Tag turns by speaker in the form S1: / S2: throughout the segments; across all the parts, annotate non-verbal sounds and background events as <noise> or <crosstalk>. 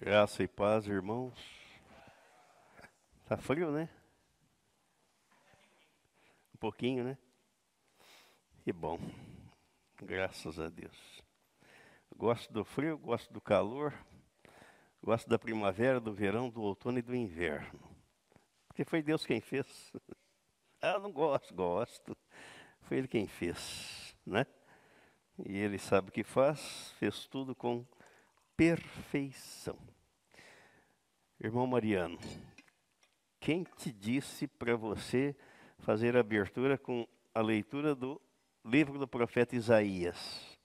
S1: Graça e paz, irmãos. Tá frio, né? Um pouquinho, né? Que bom. Graças a Deus. Gosto do frio, gosto do calor, gosto da primavera, do verão, do outono e do inverno. Porque foi Deus quem fez. <laughs> ah, não gosto, gosto. Foi Ele quem fez, né? E Ele sabe o que faz, fez tudo com perfeição. Irmão Mariano, quem te disse para você fazer a abertura com a leitura do livro do profeta Isaías?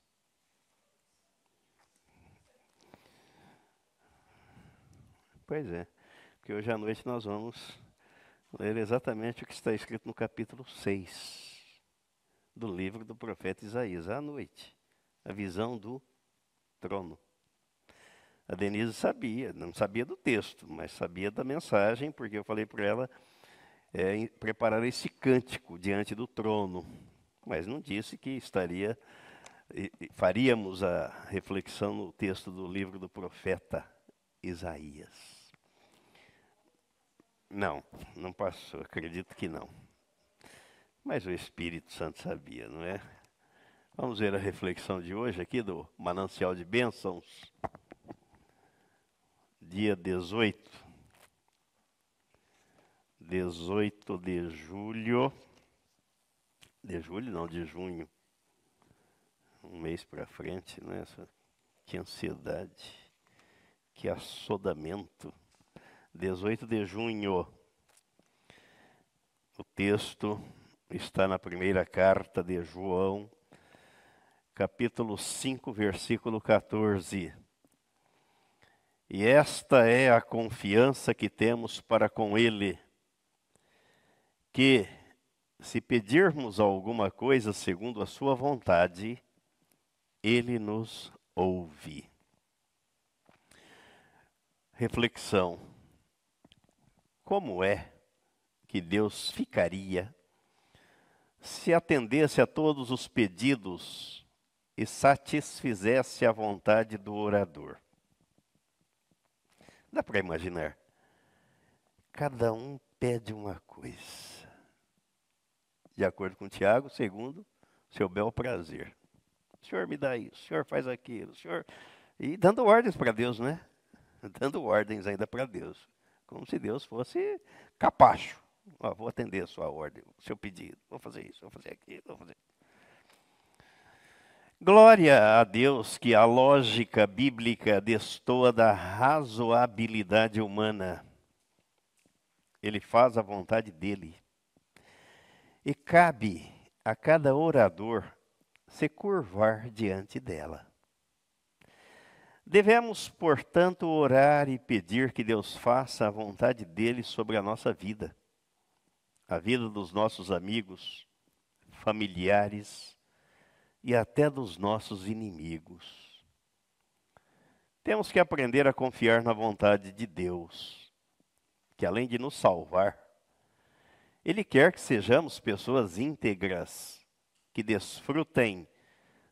S1: Pois é, porque hoje à noite nós vamos ler exatamente o que está escrito no capítulo 6 do livro do profeta Isaías, à noite. A visão do trono. A Denise sabia, não sabia do texto, mas sabia da mensagem, porque eu falei para ela é, preparar esse cântico diante do trono. Mas não disse que estaria, faríamos a reflexão no texto do livro do profeta Isaías. Não, não passou, acredito que não. Mas o Espírito Santo sabia, não é? Vamos ver a reflexão de hoje aqui do Manancial de Bênçãos dia 18. 18 de julho. De julho, não, de junho. Um mês para frente, né? Que ansiedade. Que assodamento. 18 de junho. O texto está na primeira carta de João, capítulo 5, versículo 14. E esta é a confiança que temos para com Ele, que, se pedirmos alguma coisa segundo a Sua vontade, Ele nos ouve. Reflexão: Como é que Deus ficaria se atendesse a todos os pedidos e satisfizesse a vontade do orador? Dá para imaginar? Cada um pede uma coisa. De acordo com Tiago, segundo seu bel prazer. O senhor me dá isso, o senhor faz aquilo, o senhor. E dando ordens para Deus, né? <laughs> Dando ordens ainda para Deus. Como se Deus fosse capacho. Vou atender a sua ordem, o seu pedido. Vou fazer isso, vou fazer aquilo, vou fazer. Glória a Deus que a lógica bíblica destoa da razoabilidade humana. Ele faz a vontade dele. E cabe a cada orador se curvar diante dela. Devemos, portanto, orar e pedir que Deus faça a vontade dele sobre a nossa vida, a vida dos nossos amigos, familiares, e até dos nossos inimigos. Temos que aprender a confiar na vontade de Deus, que além de nos salvar, Ele quer que sejamos pessoas íntegras, que desfrutem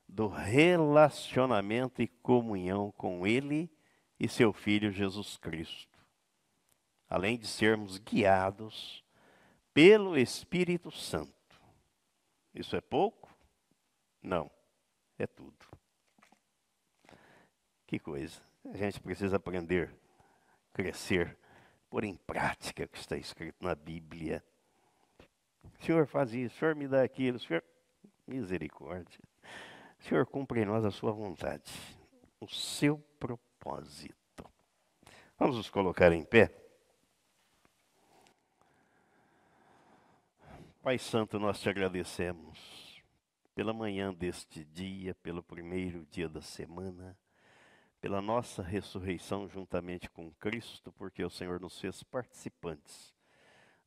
S1: do relacionamento e comunhão com Ele e seu Filho Jesus Cristo, além de sermos guiados pelo Espírito Santo. Isso é pouco? Não, é tudo. Que coisa. A gente precisa aprender, crescer, pôr em prática o que está escrito na Bíblia. O Senhor faz isso, o Senhor me dá aquilo, o Senhor. Misericórdia. O Senhor cumpre em nós a sua vontade, o seu propósito. Vamos nos colocar em pé. Pai Santo, nós te agradecemos pela manhã deste dia, pelo primeiro dia da semana, pela nossa ressurreição juntamente com Cristo, porque o Senhor nos fez participantes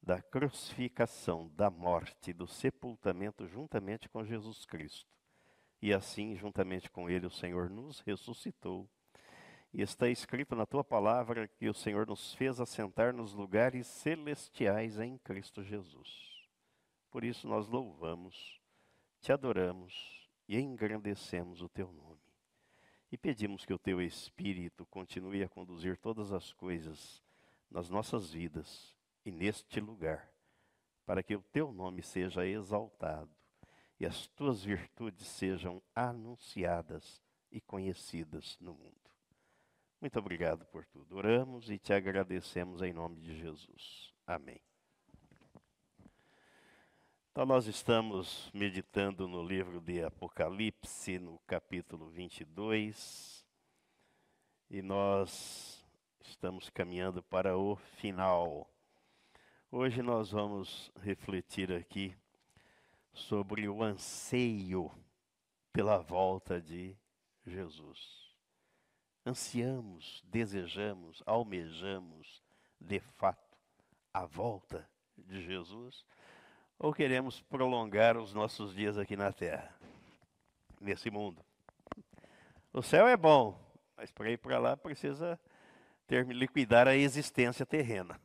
S1: da crucificação, da morte, do sepultamento juntamente com Jesus Cristo. E assim, juntamente com Ele, o Senhor nos ressuscitou. E está escrito na tua palavra que o Senhor nos fez assentar nos lugares celestiais em Cristo Jesus. Por isso nós louvamos te adoramos e engrandecemos o teu nome. E pedimos que o teu Espírito continue a conduzir todas as coisas nas nossas vidas e neste lugar, para que o teu nome seja exaltado e as tuas virtudes sejam anunciadas e conhecidas no mundo. Muito obrigado por tudo. Oramos e te agradecemos em nome de Jesus. Amém. Então, nós estamos meditando no livro de Apocalipse, no capítulo 22, e nós estamos caminhando para o final. Hoje nós vamos refletir aqui sobre o anseio pela volta de Jesus. Ansiamos, desejamos, almejamos, de fato, a volta de Jesus ou queremos prolongar os nossos dias aqui na terra, nesse mundo? O céu é bom, mas para ir para lá precisa ter, liquidar a existência terrena.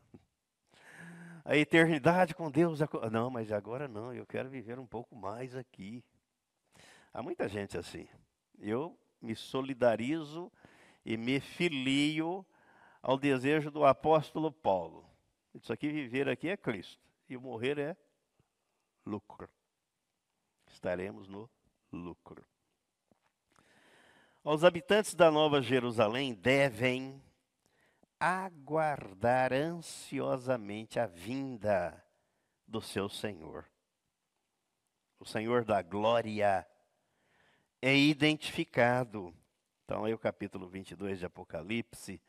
S1: A eternidade com Deus. Não, mas agora não, eu quero viver um pouco mais aqui. Há muita gente assim. Eu me solidarizo e me filio ao desejo do apóstolo Paulo. Isso aqui, viver aqui é Cristo. E morrer é lucro. Estaremos no lucro. Os habitantes da Nova Jerusalém devem aguardar ansiosamente a vinda do seu Senhor. O Senhor da glória é identificado. Então, aí o capítulo 22 de Apocalipse,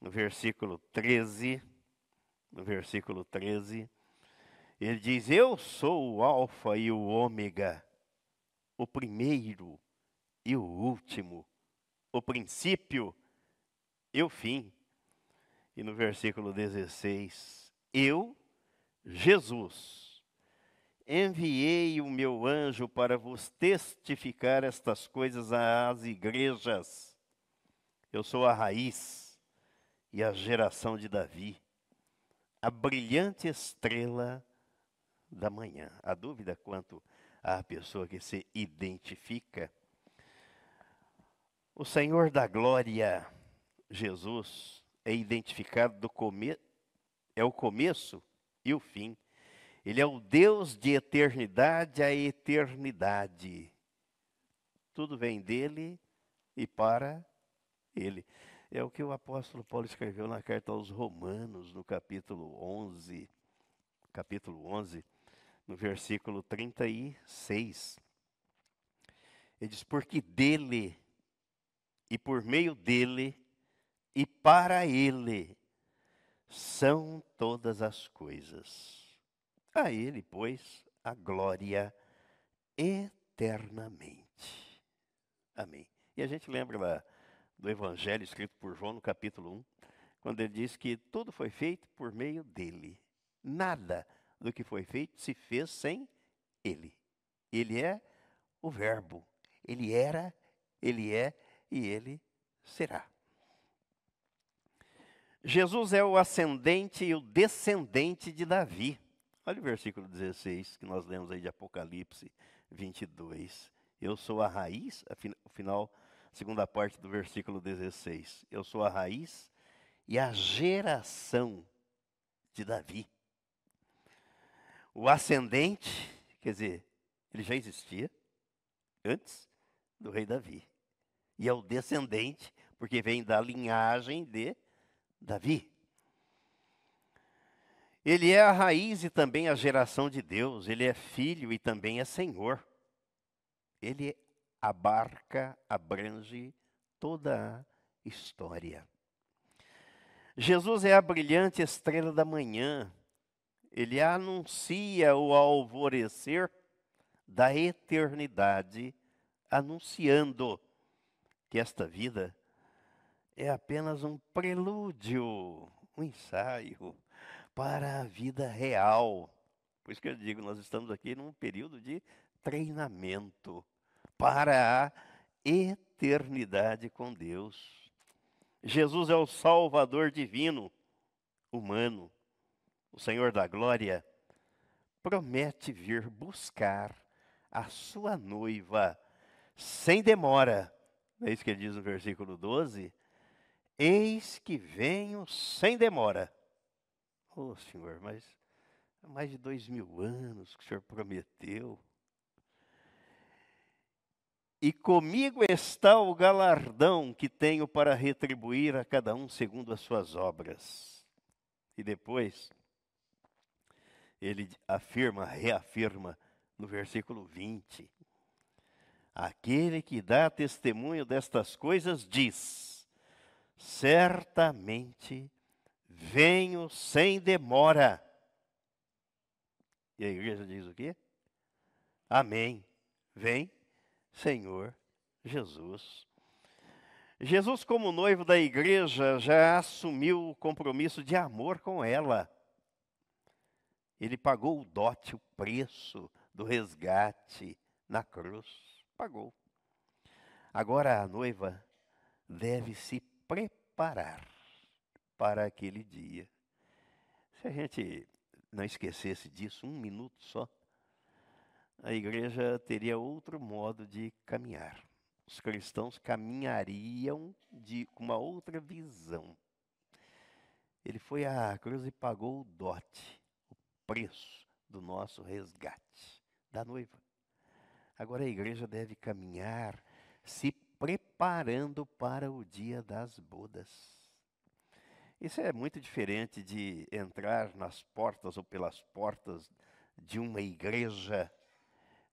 S1: no versículo 13, no versículo 13, ele diz: Eu sou o Alfa e o Ômega, o primeiro e o último, o princípio e o fim. E no versículo 16: Eu, Jesus, enviei o meu anjo para vos testificar estas coisas às igrejas. Eu sou a raiz e a geração de Davi, a brilhante estrela da manhã. A dúvida quanto à pessoa que se identifica. O Senhor da glória, Jesus, é identificado do é o começo e o fim. Ele é o Deus de eternidade a eternidade. Tudo vem dele e para ele. É o que o apóstolo Paulo escreveu na carta aos Romanos, no capítulo 11, capítulo 11, no versículo 36. Ele diz: Porque dele, e por meio dele, e para ele, são todas as coisas. A ele, pois, a glória eternamente. Amém. E a gente lembra lá do evangelho escrito por João no capítulo 1, quando ele diz que tudo foi feito por meio dele. Nada do que foi feito se fez sem ele. Ele é o Verbo. Ele era, ele é e ele será. Jesus é o ascendente e o descendente de Davi. Olha o versículo 16 que nós lemos aí de Apocalipse 22. Eu sou a raiz, o final, segunda parte do versículo 16. Eu sou a raiz e a geração de Davi. O ascendente, quer dizer, ele já existia antes do rei Davi. E é o descendente, porque vem da linhagem de Davi. Ele é a raiz e também a geração de Deus, ele é filho e também é senhor. Ele abarca, abrange toda a história. Jesus é a brilhante estrela da manhã, ele anuncia o alvorecer da eternidade, anunciando que esta vida é apenas um prelúdio, um ensaio para a vida real. Por isso que eu digo, nós estamos aqui num período de treinamento para a eternidade com Deus. Jesus é o Salvador divino, humano o Senhor da Glória, promete vir buscar a sua noiva sem demora é isso que ele diz no versículo 12? Eis que venho sem demora. Ô oh, Senhor, mas há mais de dois mil anos que o Senhor prometeu. E comigo está o galardão que tenho para retribuir a cada um segundo as suas obras. E depois, ele afirma, reafirma no versículo 20: Aquele que dá testemunho destas coisas diz: Certamente venho sem demora. E a igreja diz o quê? Amém. Vem Senhor Jesus. Jesus, como noivo da igreja, já assumiu o compromisso de amor com ela. Ele pagou o dote, o preço do resgate na cruz. Pagou. Agora a noiva deve se preparar para aquele dia. Se a gente não esquecesse disso, um minuto só, a igreja teria outro modo de caminhar. Os cristãos caminhariam de uma outra visão. Ele foi à cruz e pagou o dote, preço do nosso resgate da noiva. Agora a igreja deve caminhar se preparando para o dia das bodas. Isso é muito diferente de entrar nas portas ou pelas portas de uma igreja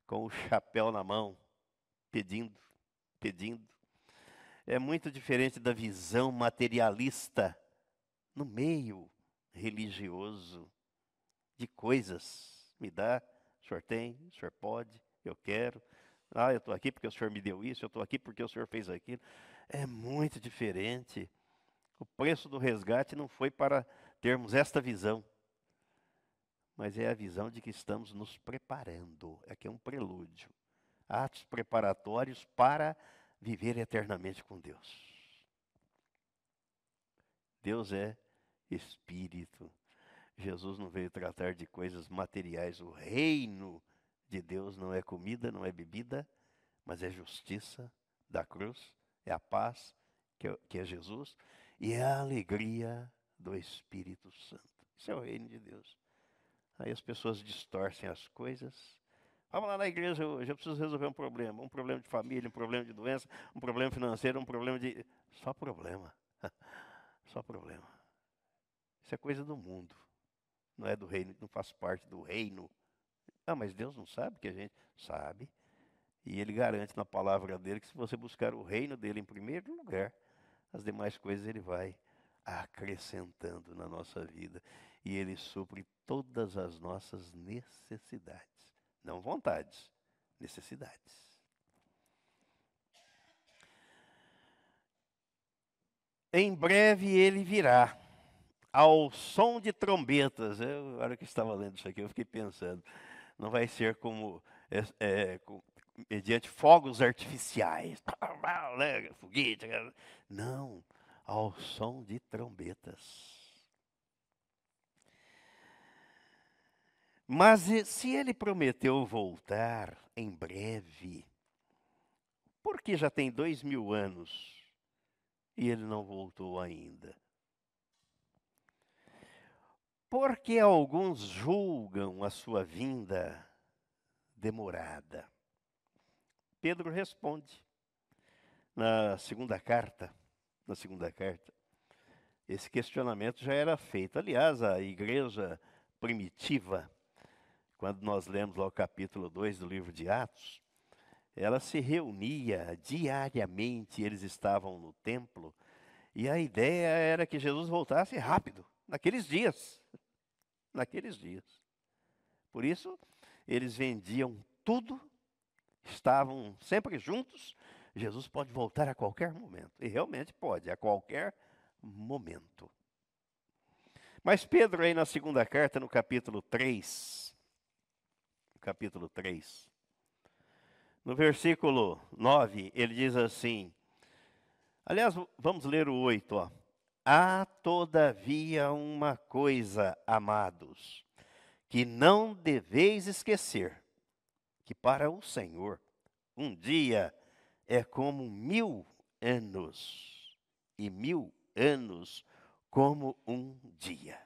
S1: com o chapéu na mão, pedindo, pedindo. É muito diferente da visão materialista no meio religioso de coisas. Me dá, o senhor tem, o senhor pode, eu quero. Ah, eu estou aqui porque o senhor me deu isso, eu estou aqui porque o senhor fez aquilo. É muito diferente. O preço do resgate não foi para termos esta visão mas é a visão de que estamos nos preparando. Aqui é um prelúdio. Atos preparatórios para viver eternamente com Deus. Deus é espírito. Jesus não veio tratar de coisas materiais. O reino de Deus não é comida, não é bebida, mas é justiça da cruz, é a paz, que é, que é Jesus, e é a alegria do Espírito Santo. Isso é o reino de Deus. Aí as pessoas distorcem as coisas. Vamos lá na igreja hoje, eu preciso resolver um problema. Um problema de família, um problema de doença, um problema financeiro, um problema de. Só problema. <laughs> Só problema. Isso é coisa do mundo. Não é do reino, não faz parte do reino. Ah, mas Deus não sabe que a gente sabe. E ele garante na palavra dele que se você buscar o reino dele em primeiro lugar, as demais coisas ele vai acrescentando na nossa vida. E ele supre todas as nossas necessidades. Não vontades, necessidades. Em breve ele virá, ao som de trombetas. Eu, na hora que estava lendo isso aqui, eu fiquei pensando, não vai ser como é, é, com, mediante fogos artificiais, <laughs> né, foguete. Não, ao som de trombetas. Mas se ele prometeu voltar em breve, por que já tem dois mil anos e ele não voltou ainda? Porque alguns julgam a sua vinda demorada. Pedro responde na segunda carta, na segunda carta. Esse questionamento já era feito. Aliás, a igreja primitiva quando nós lemos lá o capítulo 2 do livro de Atos, ela se reunia diariamente, eles estavam no templo, e a ideia era que Jesus voltasse rápido, naqueles dias. Naqueles dias. Por isso, eles vendiam tudo, estavam sempre juntos. Jesus pode voltar a qualquer momento. E realmente pode, a qualquer momento. Mas Pedro, aí na segunda carta, no capítulo 3, capítulo 3. No versículo 9, ele diz assim: Aliás, vamos ler o 8, ó. Há todavia uma coisa, amados, que não deveis esquecer: que para o Senhor um dia é como mil anos, e mil anos como um dia.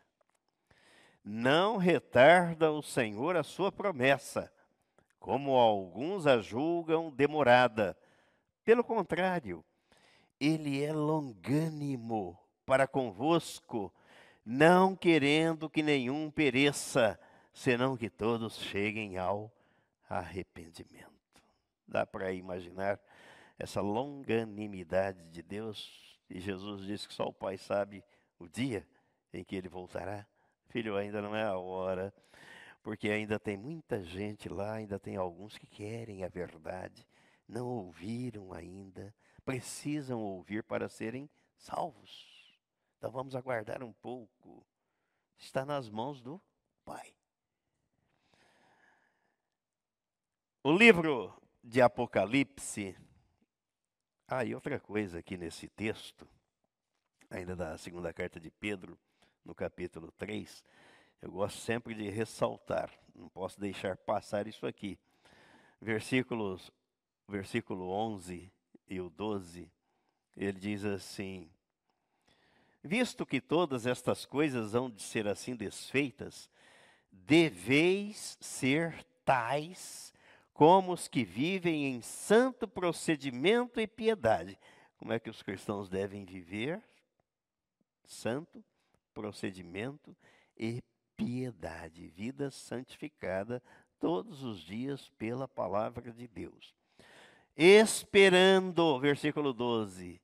S1: Não retarda o Senhor a sua promessa, como alguns a julgam demorada. Pelo contrário, ele é longânimo para convosco, não querendo que nenhum pereça, senão que todos cheguem ao arrependimento. Dá para imaginar essa longanimidade de Deus? E Jesus disse que só o Pai sabe o dia em que ele voltará. Filho, ainda não é a hora, porque ainda tem muita gente lá, ainda tem alguns que querem a verdade, não ouviram ainda, precisam ouvir para serem salvos. Então vamos aguardar um pouco. Está nas mãos do Pai. O livro de Apocalipse. Ah, e outra coisa aqui nesse texto, ainda da segunda carta de Pedro, no capítulo 3, eu gosto sempre de ressaltar, não posso deixar passar isso aqui. Versículos, versículo 11 e o 12, ele diz assim: Visto que todas estas coisas hão de ser assim desfeitas, deveis ser tais como os que vivem em santo procedimento e piedade. Como é que os cristãos devem viver? Santo procedimento e piedade, vida santificada todos os dias pela palavra de Deus. Esperando, versículo 12,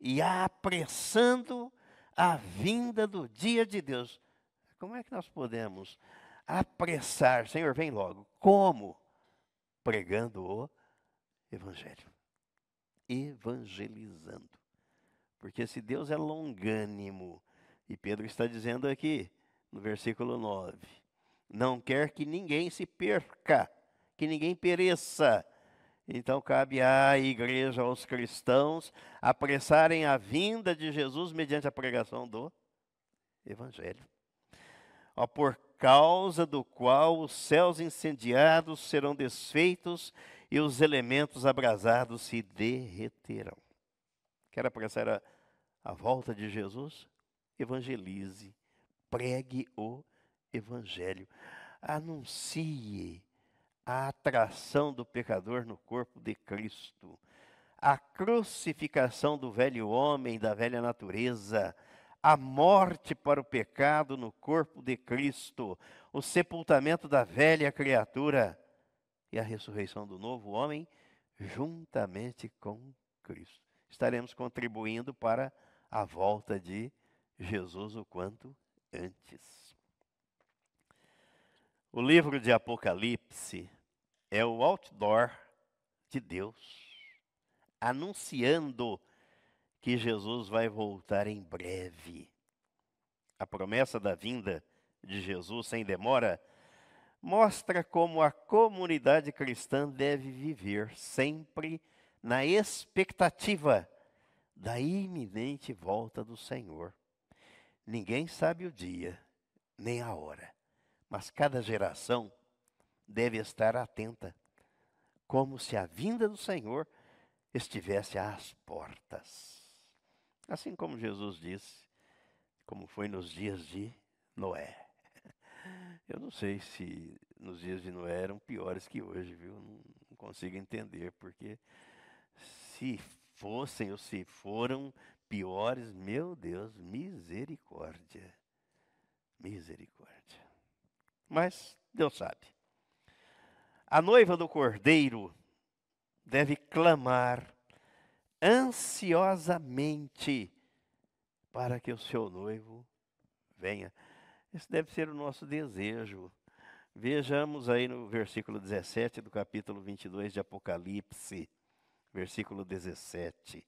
S1: e apressando a vinda do dia de Deus. Como é que nós podemos apressar? Senhor, vem logo. Como? Pregando o Evangelho. Evangelizando. Porque se Deus é longânimo, e Pedro está dizendo aqui, no versículo 9, não quer que ninguém se perca, que ninguém pereça, então cabe à igreja, aos cristãos, apressarem a vinda de Jesus mediante a pregação do Evangelho. Ó, por causa do qual os céus incendiados serão desfeitos e os elementos abrasados se derreterão. Quer apressar a, a volta de Jesus? Evangelize, pregue o Evangelho, anuncie a atração do pecador no corpo de Cristo, a crucificação do velho homem, da velha natureza, a morte para o pecado no corpo de Cristo, o sepultamento da velha criatura e a ressurreição do novo homem juntamente com Cristo. Estaremos contribuindo para a volta de Jesus o quanto antes. O livro de Apocalipse é o outdoor de Deus, anunciando que Jesus vai voltar em breve. A promessa da vinda de Jesus sem demora mostra como a comunidade cristã deve viver sempre na expectativa da iminente volta do Senhor. Ninguém sabe o dia, nem a hora mas cada geração deve estar atenta, como se a vinda do Senhor estivesse às portas. Assim como Jesus disse, como foi nos dias de Noé. <laughs> Eu não sei se nos dias de Noé eram piores que hoje, viu? Não consigo entender, porque se fossem ou se foram piores, meu Deus, misericórdia. Misericórdia mas Deus sabe. A noiva do cordeiro deve clamar ansiosamente para que o seu noivo venha. Esse deve ser o nosso desejo. Vejamos aí no versículo 17 do capítulo 22 de Apocalipse, versículo 17.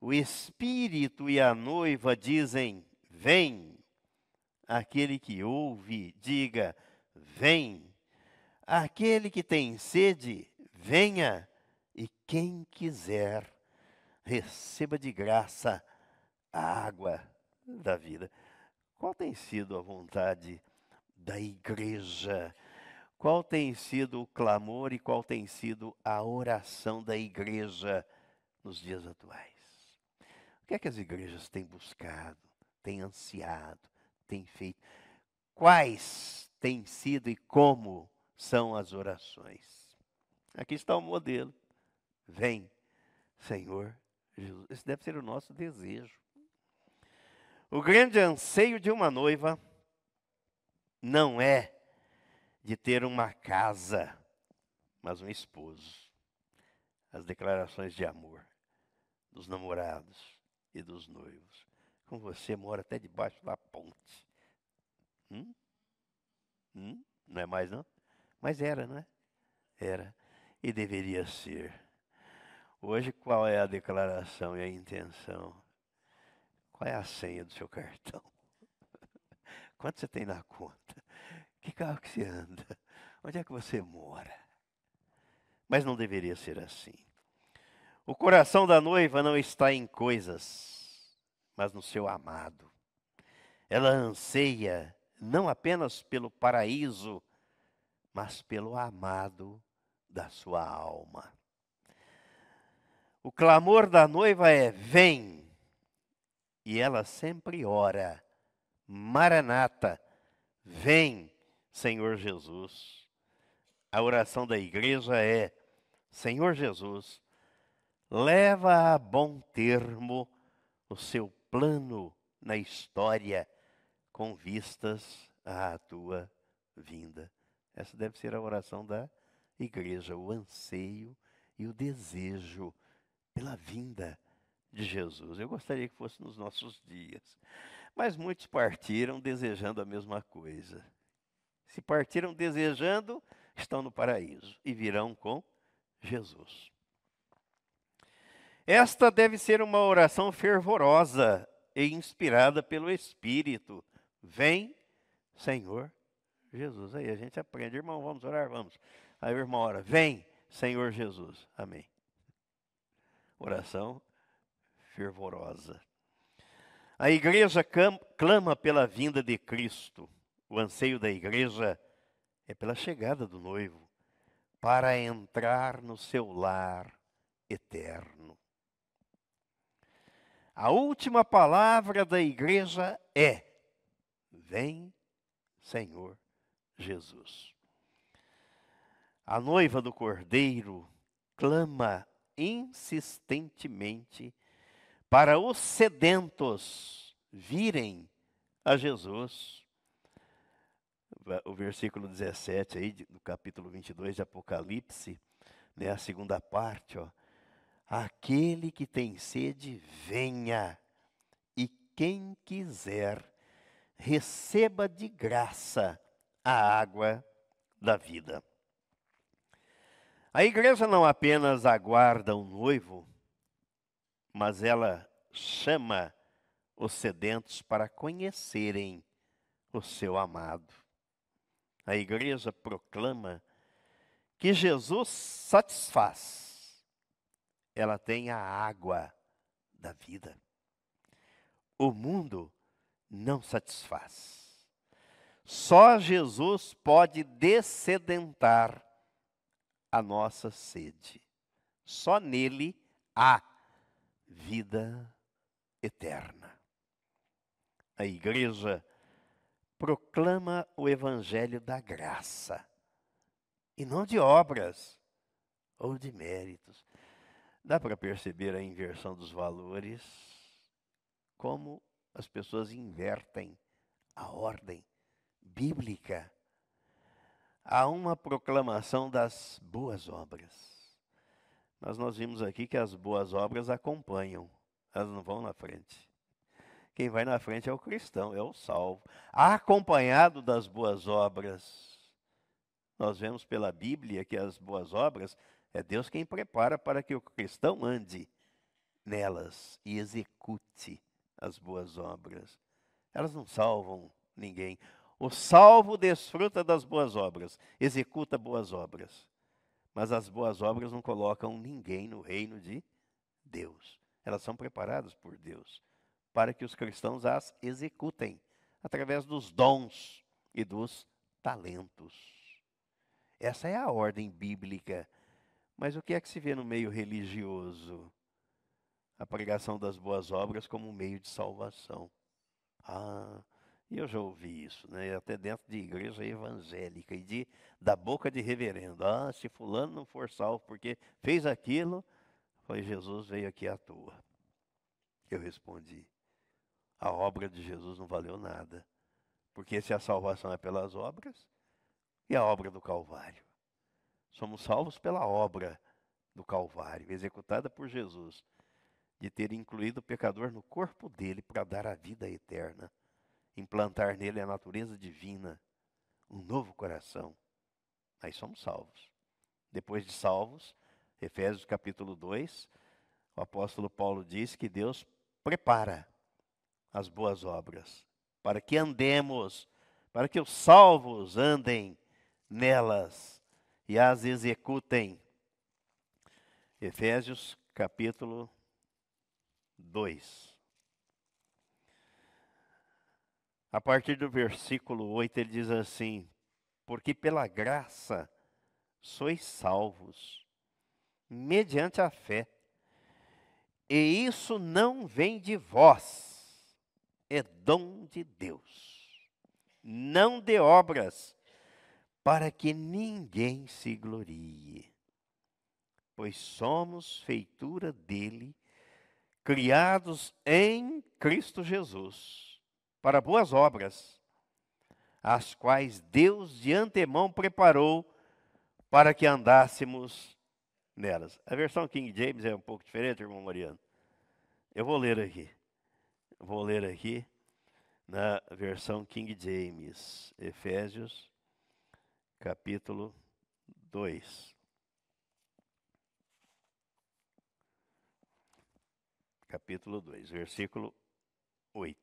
S1: O Espírito e a noiva dizem: Vem. Aquele que ouve, diga: Vem. Aquele que tem sede, venha. E quem quiser, receba de graça a água da vida. Qual tem sido a vontade da igreja? Qual tem sido o clamor e qual tem sido a oração da igreja nos dias atuais? O que é que as igrejas têm buscado, têm ansiado, têm feito? Quais têm sido e como são as orações? Aqui está o modelo. Vem, Senhor Jesus. Esse deve ser o nosso desejo. O grande anseio de uma noiva não é de ter uma casa, mas um esposo. As declarações de amor dos namorados e dos noivos. Com você mora até debaixo da ponte. Hum? Hum? Não é mais não? Mas era, não é? Era. E deveria ser. Hoje, qual é a declaração e a intenção? Qual é a senha do seu cartão? <laughs> Quanto você tem na conta? Que carro que você anda? Onde é que você mora? Mas não deveria ser assim. O coração da noiva não está em coisas, mas no seu amado. Ela anseia não apenas pelo paraíso, mas pelo amado da sua alma. O clamor da noiva é: vem. E ela sempre ora: Maranata, vem, Senhor Jesus. A oração da igreja é: Senhor Jesus, leva a bom termo o seu plano na história com vistas à tua vinda. Essa deve ser a oração da igreja, o anseio e o desejo pela vinda de Jesus. Eu gostaria que fosse nos nossos dias. Mas muitos partiram desejando a mesma coisa. Se partiram desejando, estão no paraíso e virão com Jesus. Esta deve ser uma oração fervorosa e inspirada pelo Espírito. Vem, Senhor Jesus. Aí a gente aprende, irmão, vamos orar, vamos. Aí o irmão ora, vem, Senhor Jesus. Amém. Oração fervorosa. A igreja clama pela vinda de Cristo. O anseio da igreja é pela chegada do noivo, para entrar no seu lar eterno. A última palavra da igreja é: Vem, Senhor Jesus. A noiva do cordeiro clama insistentemente para os sedentos virem a Jesus. O versículo 17 aí do capítulo 22 de Apocalipse, né, a segunda parte, ó. Aquele que tem sede, venha, e quem quiser, receba de graça a água da vida. A igreja não apenas aguarda um noivo, mas ela chama os sedentos para conhecerem o seu amado. A igreja proclama que Jesus satisfaz ela tem a água da vida. O mundo não satisfaz. Só Jesus pode descedentar a nossa sede. Só nele há vida eterna. A igreja proclama o evangelho da graça e não de obras ou de méritos. Dá para perceber a inversão dos valores, como as pessoas invertem a ordem bíblica. Há uma proclamação das boas obras. Mas nós vimos aqui que as boas obras acompanham, elas não vão na frente. Quem vai na frente é o cristão, é o salvo. Acompanhado das boas obras. Nós vemos pela Bíblia que as boas obras é Deus quem prepara para que o cristão ande nelas e execute as boas obras. Elas não salvam ninguém. O salvo desfruta das boas obras, executa boas obras. Mas as boas obras não colocam ninguém no reino de Deus. Elas são preparadas por Deus para que os cristãos as executem através dos dons e dos talentos. Essa é a ordem bíblica mas o que é que se vê no meio religioso? a pregação das boas obras como um meio de salvação. Ah, eu já ouvi isso, né? Até dentro de igreja evangélica e de da boca de reverendo. Ah, se fulano não for salvo porque fez aquilo, foi Jesus veio aqui à toa. Eu respondi: a obra de Jesus não valeu nada. Porque se a salvação é pelas obras, e a obra do Calvário? Somos salvos pela obra do Calvário, executada por Jesus, de ter incluído o pecador no corpo dele para dar a vida eterna implantar nele a natureza divina, um novo coração. Aí somos salvos. Depois de salvos, Efésios capítulo 2, o apóstolo Paulo diz que Deus prepara as boas obras para que andemos, para que os salvos andem nelas e as executem. Efésios capítulo 2. A partir do versículo 8, ele diz assim: Porque pela graça sois salvos, mediante a fé. E isso não vem de vós, é dom de Deus, não de obras, para que ninguém se glorie. Pois somos feitura dele, criados em Cristo Jesus para boas obras, as quais Deus de antemão preparou para que andássemos nelas. A versão King James é um pouco diferente, irmão Mariano. Eu vou ler aqui. Vou ler aqui na versão King James, Efésios, capítulo 2. Capítulo 2, versículo 8.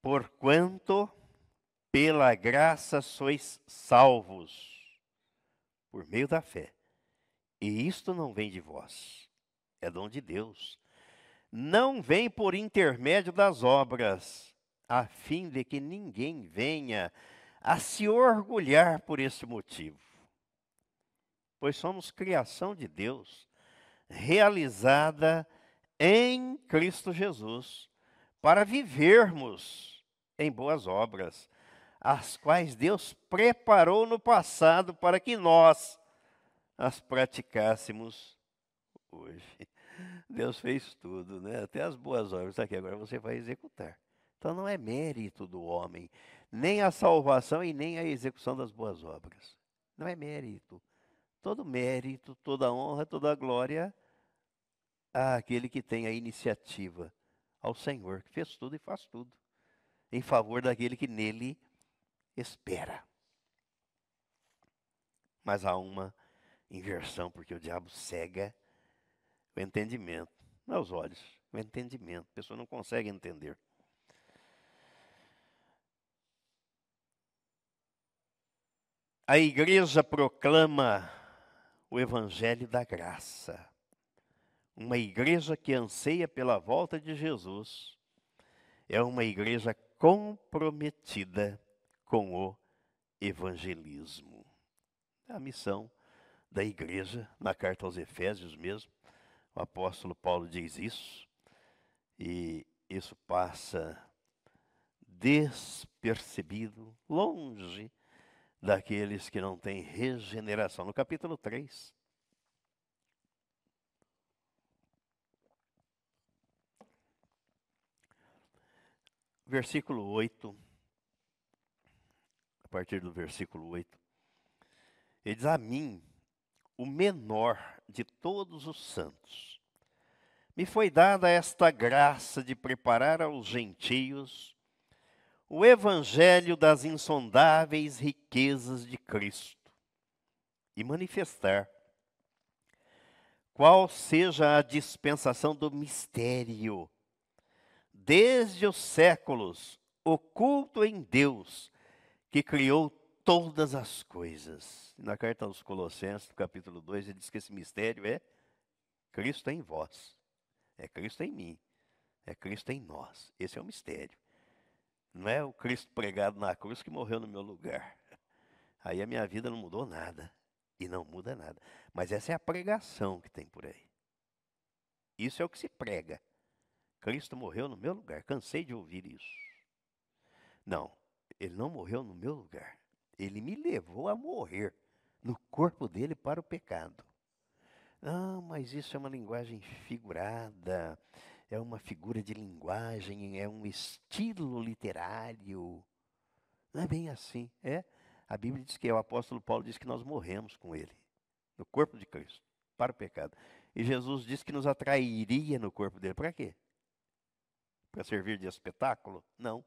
S1: Porquanto pela graça sois salvos, por meio da fé. E isto não vem de vós, é dom de Deus. Não vem por intermédio das obras, a fim de que ninguém venha a se orgulhar por esse motivo. Pois somos criação de Deus, realizada em Cristo Jesus, para vivermos em boas obras, as quais Deus preparou no passado para que nós as praticássemos hoje. Deus fez tudo, né? Até as boas obras aqui agora você vai executar. Então não é mérito do homem, nem a salvação e nem a execução das boas obras. Não é mérito. Todo mérito, toda honra, toda glória àquele que tem a iniciativa, ao Senhor, que fez tudo e faz tudo em favor daquele que nele espera. Mas há uma inversão, porque o diabo cega o entendimento, não é os olhos, o entendimento. A pessoa não consegue entender. A igreja proclama o evangelho da graça. Uma igreja que anseia pela volta de Jesus é uma igreja comprometida com o evangelismo. É a missão da igreja, na carta aos Efésios mesmo, o apóstolo Paulo diz isso, e isso passa despercebido, longe daqueles que não têm regeneração. No capítulo 3, versículo 8 a partir do versículo 8. Ele diz: A mim, o menor de todos os santos, me foi dada esta graça de preparar aos gentios o evangelho das insondáveis riquezas de Cristo e manifestar qual seja a dispensação do mistério, desde os séculos, oculto em Deus que criou todas as coisas. Na carta aos Colossenses, no capítulo 2, ele diz que esse mistério é Cristo em vós, é Cristo em mim, é Cristo em nós. Esse é o mistério. Não é o Cristo pregado na cruz que morreu no meu lugar. Aí a minha vida não mudou nada. E não muda nada. Mas essa é a pregação que tem por aí. Isso é o que se prega. Cristo morreu no meu lugar. Cansei de ouvir isso. Não, ele não morreu no meu lugar. Ele me levou a morrer no corpo dele para o pecado. Não, mas isso é uma linguagem figurada, é uma figura de linguagem, é um estilo literário. Não é bem assim, é? A Bíblia diz que o apóstolo Paulo diz que nós morremos com ele, no corpo de Cristo, para o pecado. E Jesus disse que nos atrairia no corpo dele. Para quê? Para servir de espetáculo? Não.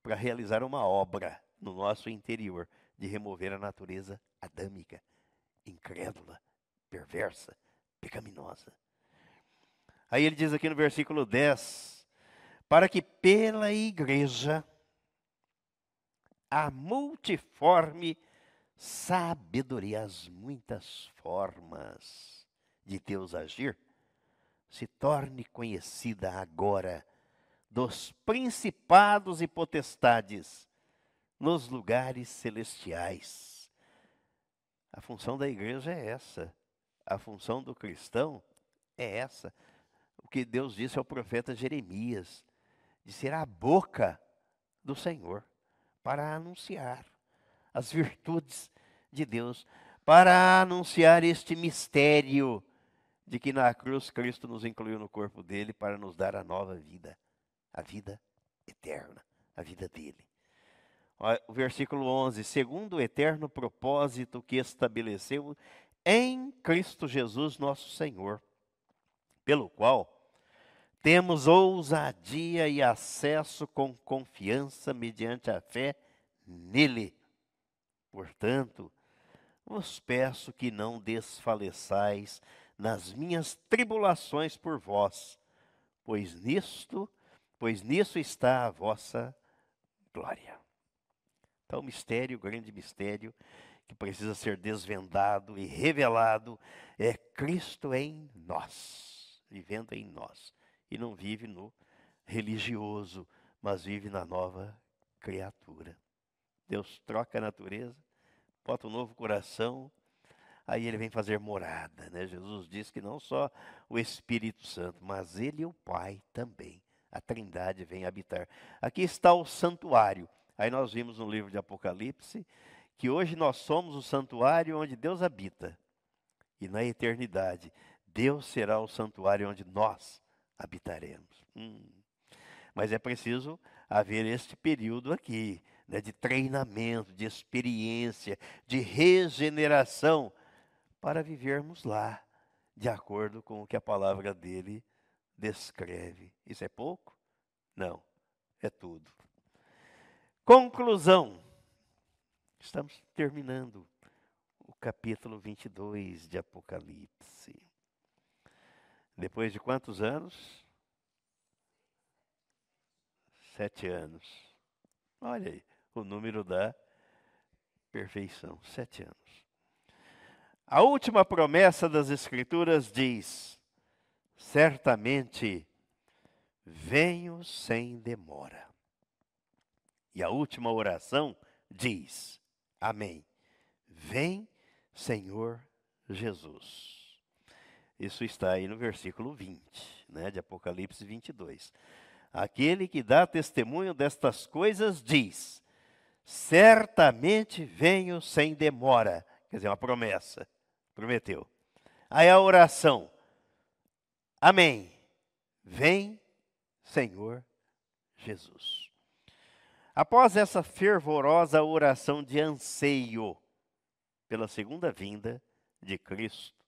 S1: Para realizar uma obra no nosso interior de remover a natureza adâmica, incrédula, perversa, pecaminosa. Aí ele diz aqui no versículo 10: para que pela igreja a multiforme sabedoria, as muitas formas de Deus agir, se torne conhecida agora dos principados e potestades nos lugares celestiais. A função da igreja é essa. A função do cristão é essa. O que Deus disse ao profeta Jeremias, de ser a boca do Senhor para anunciar as virtudes de Deus, para anunciar este mistério de que na cruz Cristo nos incluiu no corpo dele para nos dar a nova vida, a vida eterna, a vida dele. O versículo 11: segundo o eterno propósito que estabeleceu em Cristo Jesus, nosso Senhor, pelo qual temos ousadia e acesso com confiança mediante a fé nele. Portanto, vos peço que não desfaleçais nas minhas tribulações por vós, pois nisto, pois nisso está a vossa glória. Então, mistério, grande mistério, que precisa ser desvendado e revelado, é Cristo em nós, vivendo em nós. E não vive no religioso, mas vive na nova criatura. Deus troca a natureza, bota um novo coração, aí ele vem fazer morada. Né? Jesus diz que não só o Espírito Santo, mas ele e o Pai também. A Trindade vem habitar. Aqui está o santuário. Aí nós vimos no livro de Apocalipse que hoje nós somos o santuário onde Deus habita. E na eternidade, Deus será o santuário onde nós habitaremos. Hum. Mas é preciso haver este período aqui né, de treinamento, de experiência, de regeneração, para vivermos lá, de acordo com o que a palavra dele descreve. Isso é pouco? Não, é tudo. Conclusão. Estamos terminando o capítulo 22 de Apocalipse. Depois de quantos anos? Sete anos. Olha aí o número da perfeição. Sete anos. A última promessa das Escrituras diz: certamente venho sem demora. E a última oração diz: Amém. Vem, Senhor Jesus. Isso está aí no versículo 20, né, de Apocalipse 22. Aquele que dá testemunho destas coisas diz: certamente venho sem demora. Quer dizer, uma promessa. Prometeu. Aí a oração. Amém. Vem, Senhor Jesus. Após essa fervorosa oração de anseio pela segunda vinda de Cristo,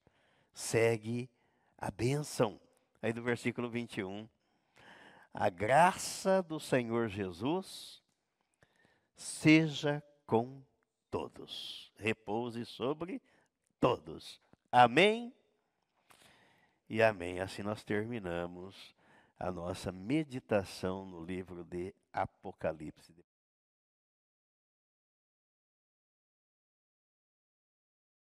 S1: segue a bênção. Aí do versículo 21. A graça do Senhor Jesus seja com todos. Repouse sobre todos. Amém? E amém. Assim nós terminamos a nossa meditação no livro de Apocalipse.